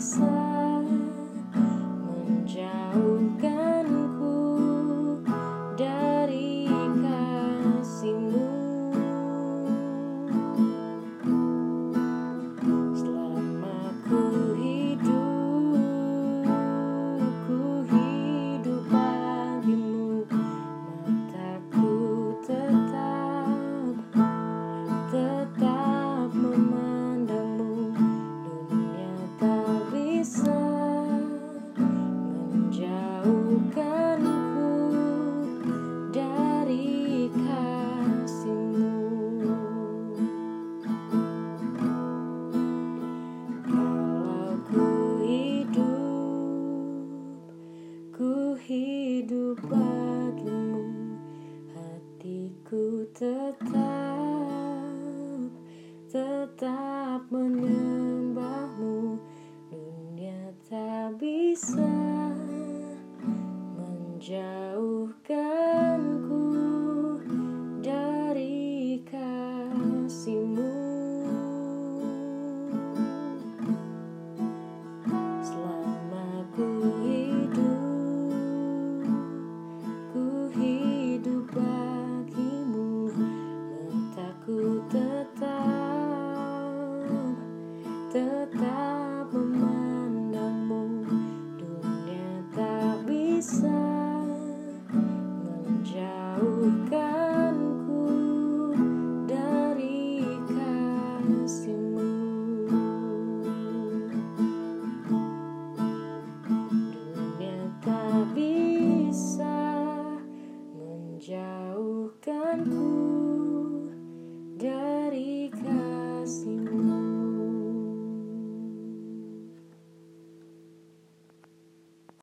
said. Tetap Tetap menyembahmu. Dunia tak bisa Menjauhkan Jauhkanku dari kasihmu. Dunia tak bisa menjauhkanku.